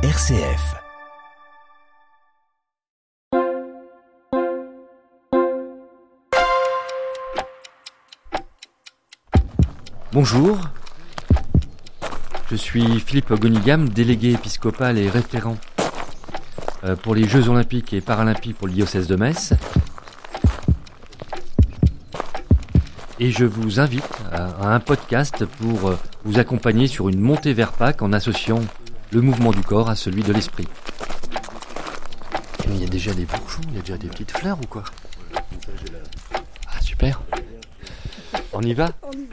RCF. Bonjour, je suis Philippe Gonigam, délégué épiscopal et référent euh, pour les Jeux olympiques et paralympiques pour le diocèse de Metz. Et je vous invite à un podcast pour euh, vous accompagner sur une montée vers Pâques en associant le mouvement du corps à celui de l'esprit. Il y a déjà des bourgeons, il y a déjà des petites fleurs ou quoi? Ah super. On y va? On y